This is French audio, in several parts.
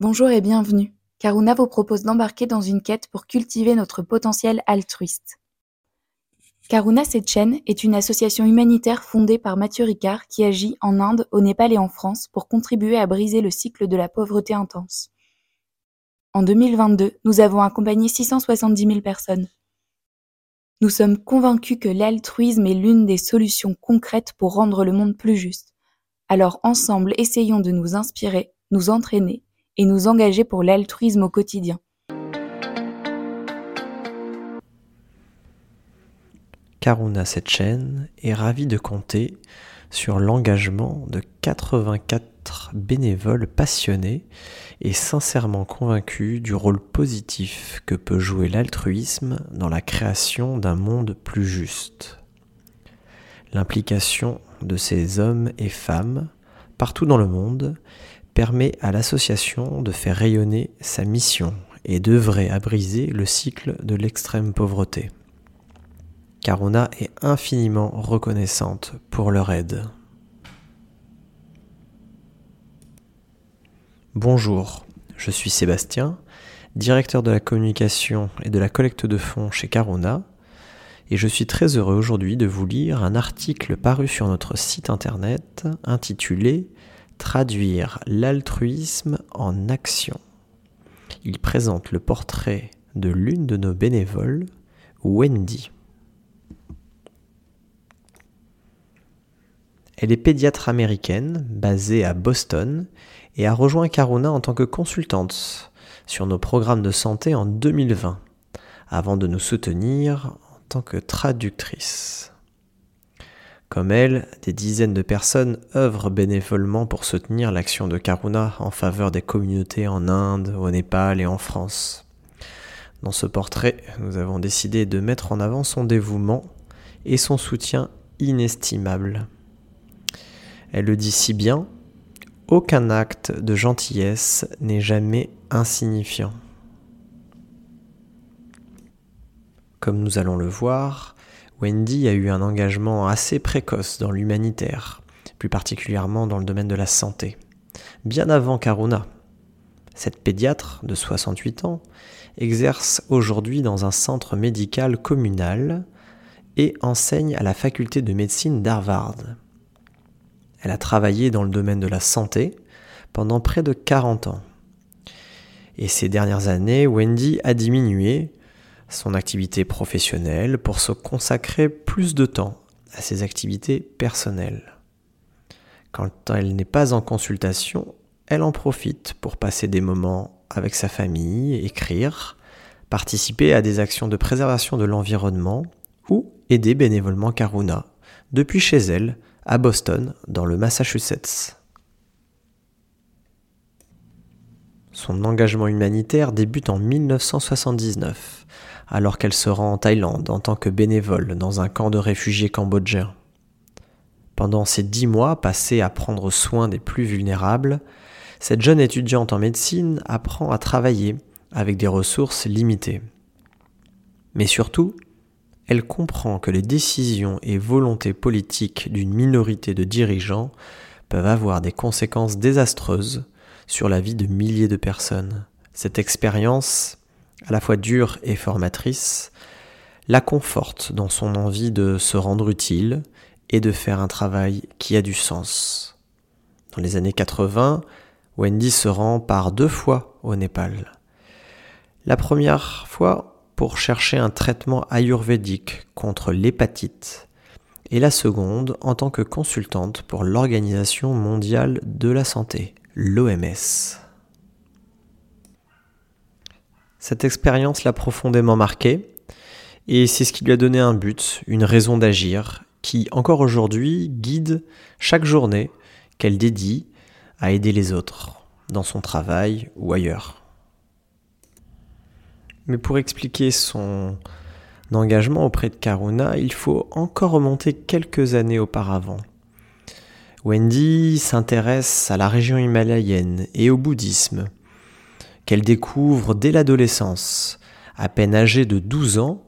Bonjour et bienvenue. Karuna vous propose d'embarquer dans une quête pour cultiver notre potentiel altruiste. Karuna Sechen est une association humanitaire fondée par Mathieu Ricard qui agit en Inde, au Népal et en France pour contribuer à briser le cycle de la pauvreté intense. En 2022, nous avons accompagné 670 000 personnes. Nous sommes convaincus que l'altruisme est l'une des solutions concrètes pour rendre le monde plus juste. Alors ensemble, essayons de nous inspirer, nous entraîner et nous engager pour l'altruisme au quotidien. Karuna Setchen est ravie de compter sur l'engagement de 84 bénévoles passionnés et sincèrement convaincus du rôle positif que peut jouer l'altruisme dans la création d'un monde plus juste. L'implication de ces hommes et femmes partout dans le monde permet à l'association de faire rayonner sa mission et d'œuvrer à briser le cycle de l'extrême pauvreté. Karuna est infiniment reconnaissante pour leur aide. Bonjour, je suis Sébastien, directeur de la communication et de la collecte de fonds chez Karuna, et je suis très heureux aujourd'hui de vous lire un article paru sur notre site internet intitulé Traduire l'altruisme en action. Il présente le portrait de l'une de nos bénévoles, Wendy. Elle est pédiatre américaine, basée à Boston, et a rejoint Karuna en tant que consultante sur nos programmes de santé en 2020, avant de nous soutenir en tant que traductrice. Comme elle, des dizaines de personnes œuvrent bénévolement pour soutenir l'action de Karuna en faveur des communautés en Inde, au Népal et en France. Dans ce portrait, nous avons décidé de mettre en avant son dévouement et son soutien inestimable. Elle le dit si bien, aucun acte de gentillesse n'est jamais insignifiant. Comme nous allons le voir, Wendy a eu un engagement assez précoce dans l'humanitaire, plus particulièrement dans le domaine de la santé, bien avant Karuna. Cette pédiatre de 68 ans exerce aujourd'hui dans un centre médical communal et enseigne à la faculté de médecine d'Harvard. Elle a travaillé dans le domaine de la santé pendant près de 40 ans. Et ces dernières années, Wendy a diminué son activité professionnelle pour se consacrer plus de temps à ses activités personnelles. Quand elle n'est pas en consultation, elle en profite pour passer des moments avec sa famille, écrire, participer à des actions de préservation de l'environnement ou aider bénévolement Karuna, depuis chez elle, à Boston, dans le Massachusetts. Son engagement humanitaire débute en 1979, alors qu'elle se rend en Thaïlande en tant que bénévole dans un camp de réfugiés cambodgiens. Pendant ces dix mois passés à prendre soin des plus vulnérables, cette jeune étudiante en médecine apprend à travailler avec des ressources limitées. Mais surtout, elle comprend que les décisions et volontés politiques d'une minorité de dirigeants peuvent avoir des conséquences désastreuses sur la vie de milliers de personnes. Cette expérience, à la fois dure et formatrice, la conforte dans son envie de se rendre utile et de faire un travail qui a du sens. Dans les années 80, Wendy se rend par deux fois au Népal. La première fois pour chercher un traitement ayurvédique contre l'hépatite et la seconde en tant que consultante pour l'Organisation mondiale de la santé, l'OMS. Cette expérience l'a profondément marquée et c'est ce qui lui a donné un but, une raison d'agir qui, encore aujourd'hui, guide chaque journée qu'elle dédie à aider les autres, dans son travail ou ailleurs. Mais pour expliquer son engagement auprès de Karuna, il faut encore remonter quelques années auparavant. Wendy s'intéresse à la région himalayenne et au bouddhisme, qu'elle découvre dès l'adolescence, à peine âgée de 12 ans,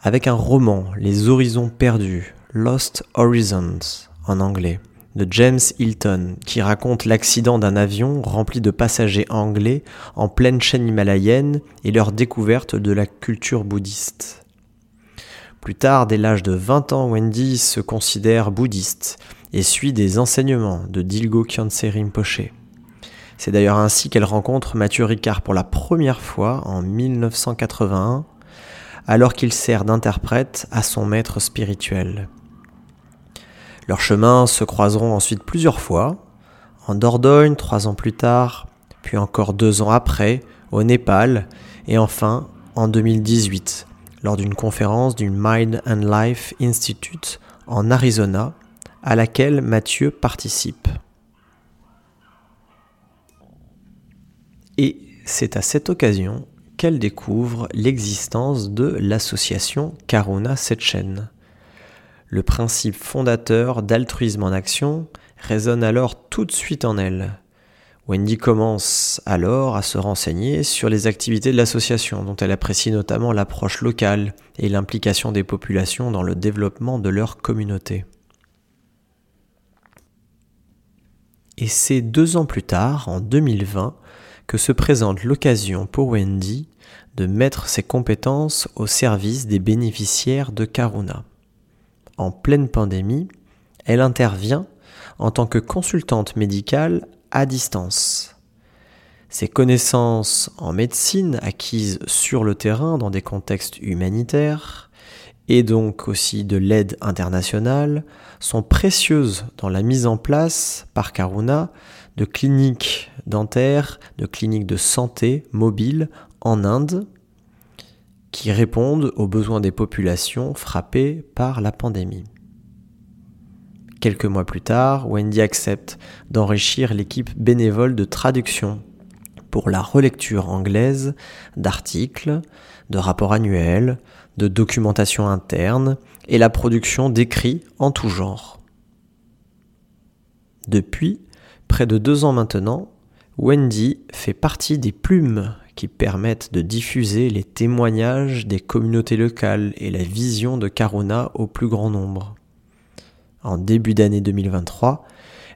avec un roman, Les Horizons perdus, Lost Horizons en anglais, de James Hilton, qui raconte l'accident d'un avion rempli de passagers anglais en pleine chaîne himalayenne et leur découverte de la culture bouddhiste. Plus tard, dès l'âge de 20 ans, Wendy se considère bouddhiste et suit des enseignements de Dilgo Khyentse Rinpoche. C'est d'ailleurs ainsi qu'elle rencontre Mathieu Ricard pour la première fois en 1981, alors qu'il sert d'interprète à son maître spirituel. Leurs chemins se croiseront ensuite plusieurs fois, en Dordogne trois ans plus tard, puis encore deux ans après, au Népal, et enfin en 2018, lors d'une conférence du Mind and Life Institute en Arizona, à laquelle Mathieu participe. Et c'est à cette occasion qu'elle découvre l'existence de l'association Karuna Setchen. Le principe fondateur d'altruisme en action résonne alors tout de suite en elle. Wendy commence alors à se renseigner sur les activités de l'association, dont elle apprécie notamment l'approche locale et l'implication des populations dans le développement de leur communauté. Et c'est deux ans plus tard, en 2020, que se présente l'occasion pour Wendy de mettre ses compétences au service des bénéficiaires de Karuna en pleine pandémie, elle intervient en tant que consultante médicale à distance. Ses connaissances en médecine acquises sur le terrain dans des contextes humanitaires et donc aussi de l'aide internationale sont précieuses dans la mise en place par Karuna de cliniques dentaires, de cliniques de santé mobiles en Inde qui répondent aux besoins des populations frappées par la pandémie. Quelques mois plus tard, Wendy accepte d'enrichir l'équipe bénévole de traduction pour la relecture anglaise d'articles, de rapports annuels, de documentation interne et la production d'écrits en tout genre. Depuis près de deux ans maintenant, Wendy fait partie des plumes qui permettent de diffuser les témoignages des communautés locales et la vision de Karuna au plus grand nombre. En début d'année 2023,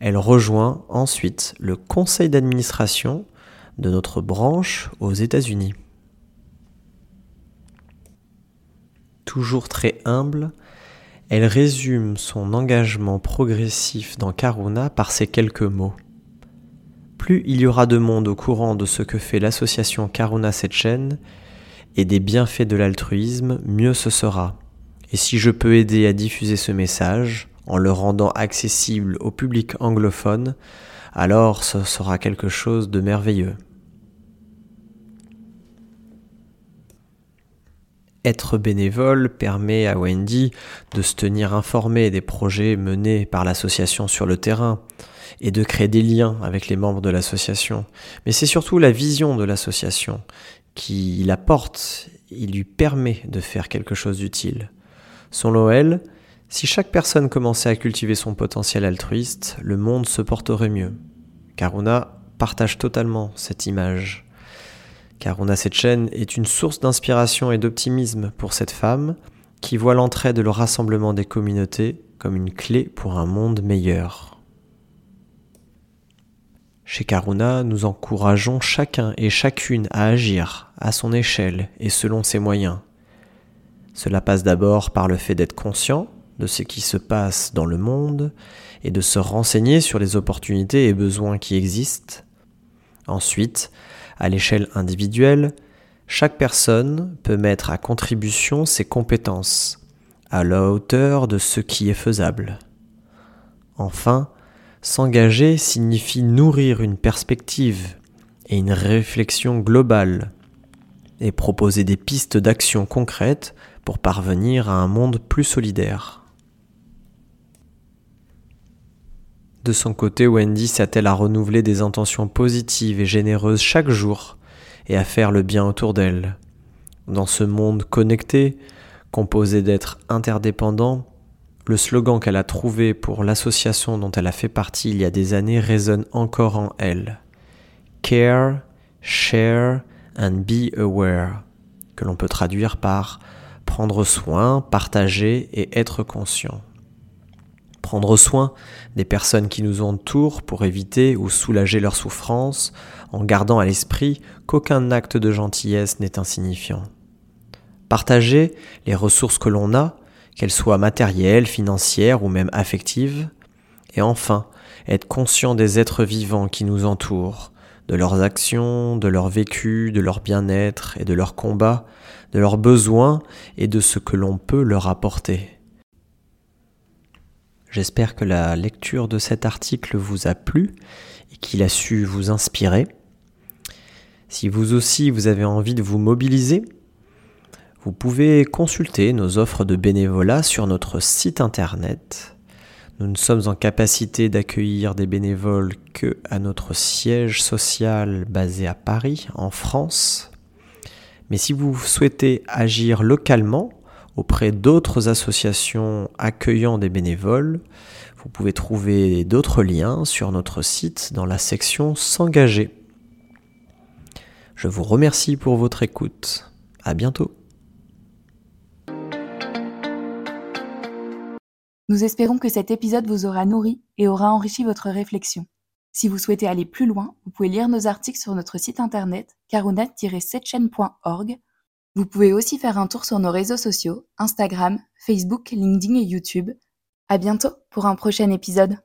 elle rejoint ensuite le conseil d'administration de notre branche aux États-Unis. Toujours très humble, elle résume son engagement progressif dans Karuna par ces quelques mots plus il y aura de monde au courant de ce que fait l'association Karuna Setchen et des bienfaits de l'altruisme, mieux ce sera. Et si je peux aider à diffuser ce message, en le rendant accessible au public anglophone, alors ce sera quelque chose de merveilleux. Être bénévole permet à Wendy de se tenir informée des projets menés par l'association sur le terrain, et de créer des liens avec les membres de l'association. Mais c'est surtout la vision de l'association qui l'apporte, il lui permet de faire quelque chose d'utile. Selon elle, si chaque personne commençait à cultiver son potentiel altruiste, le monde se porterait mieux. Karuna partage totalement cette image. Karuna Setchen est une source d'inspiration et d'optimisme pour cette femme qui voit l'entraide et le rassemblement des communautés comme une clé pour un monde meilleur. Chez Karuna, nous encourageons chacun et chacune à agir à son échelle et selon ses moyens. Cela passe d'abord par le fait d'être conscient de ce qui se passe dans le monde et de se renseigner sur les opportunités et besoins qui existent. Ensuite, à l'échelle individuelle, chaque personne peut mettre à contribution ses compétences à la hauteur de ce qui est faisable. Enfin, S'engager signifie nourrir une perspective et une réflexion globale et proposer des pistes d'action concrètes pour parvenir à un monde plus solidaire. De son côté, Wendy s'attelle à renouveler des intentions positives et généreuses chaque jour et à faire le bien autour d'elle. Dans ce monde connecté, composé d'êtres interdépendants, le slogan qu'elle a trouvé pour l'association dont elle a fait partie il y a des années résonne encore en elle. Care, share and be aware, que l'on peut traduire par prendre soin, partager et être conscient. Prendre soin des personnes qui nous entourent pour éviter ou soulager leurs souffrances, en gardant à l'esprit qu'aucun acte de gentillesse n'est insignifiant. Partager les ressources que l'on a, qu'elles soient matérielles, financières ou même affectives, et enfin être conscient des êtres vivants qui nous entourent, de leurs actions, de leur vécu, de leur bien-être et de leurs combats, de leurs besoins et de ce que l'on peut leur apporter. J'espère que la lecture de cet article vous a plu et qu'il a su vous inspirer. Si vous aussi vous avez envie de vous mobiliser, vous pouvez consulter nos offres de bénévolat sur notre site internet nous ne sommes en capacité d'accueillir des bénévoles que à notre siège social basé à Paris, en France. Mais si vous souhaitez agir localement auprès d'autres associations accueillant des bénévoles, vous pouvez trouver d'autres liens sur notre site dans la section S'engager. Je vous remercie pour votre écoute. À bientôt. Nous espérons que cet épisode vous aura nourri et aura enrichi votre réflexion. Si vous souhaitez aller plus loin, vous pouvez lire nos articles sur notre site internet karuna-setchen.org. Vous pouvez aussi faire un tour sur nos réseaux sociaux, Instagram, Facebook, LinkedIn et YouTube. À bientôt pour un prochain épisode.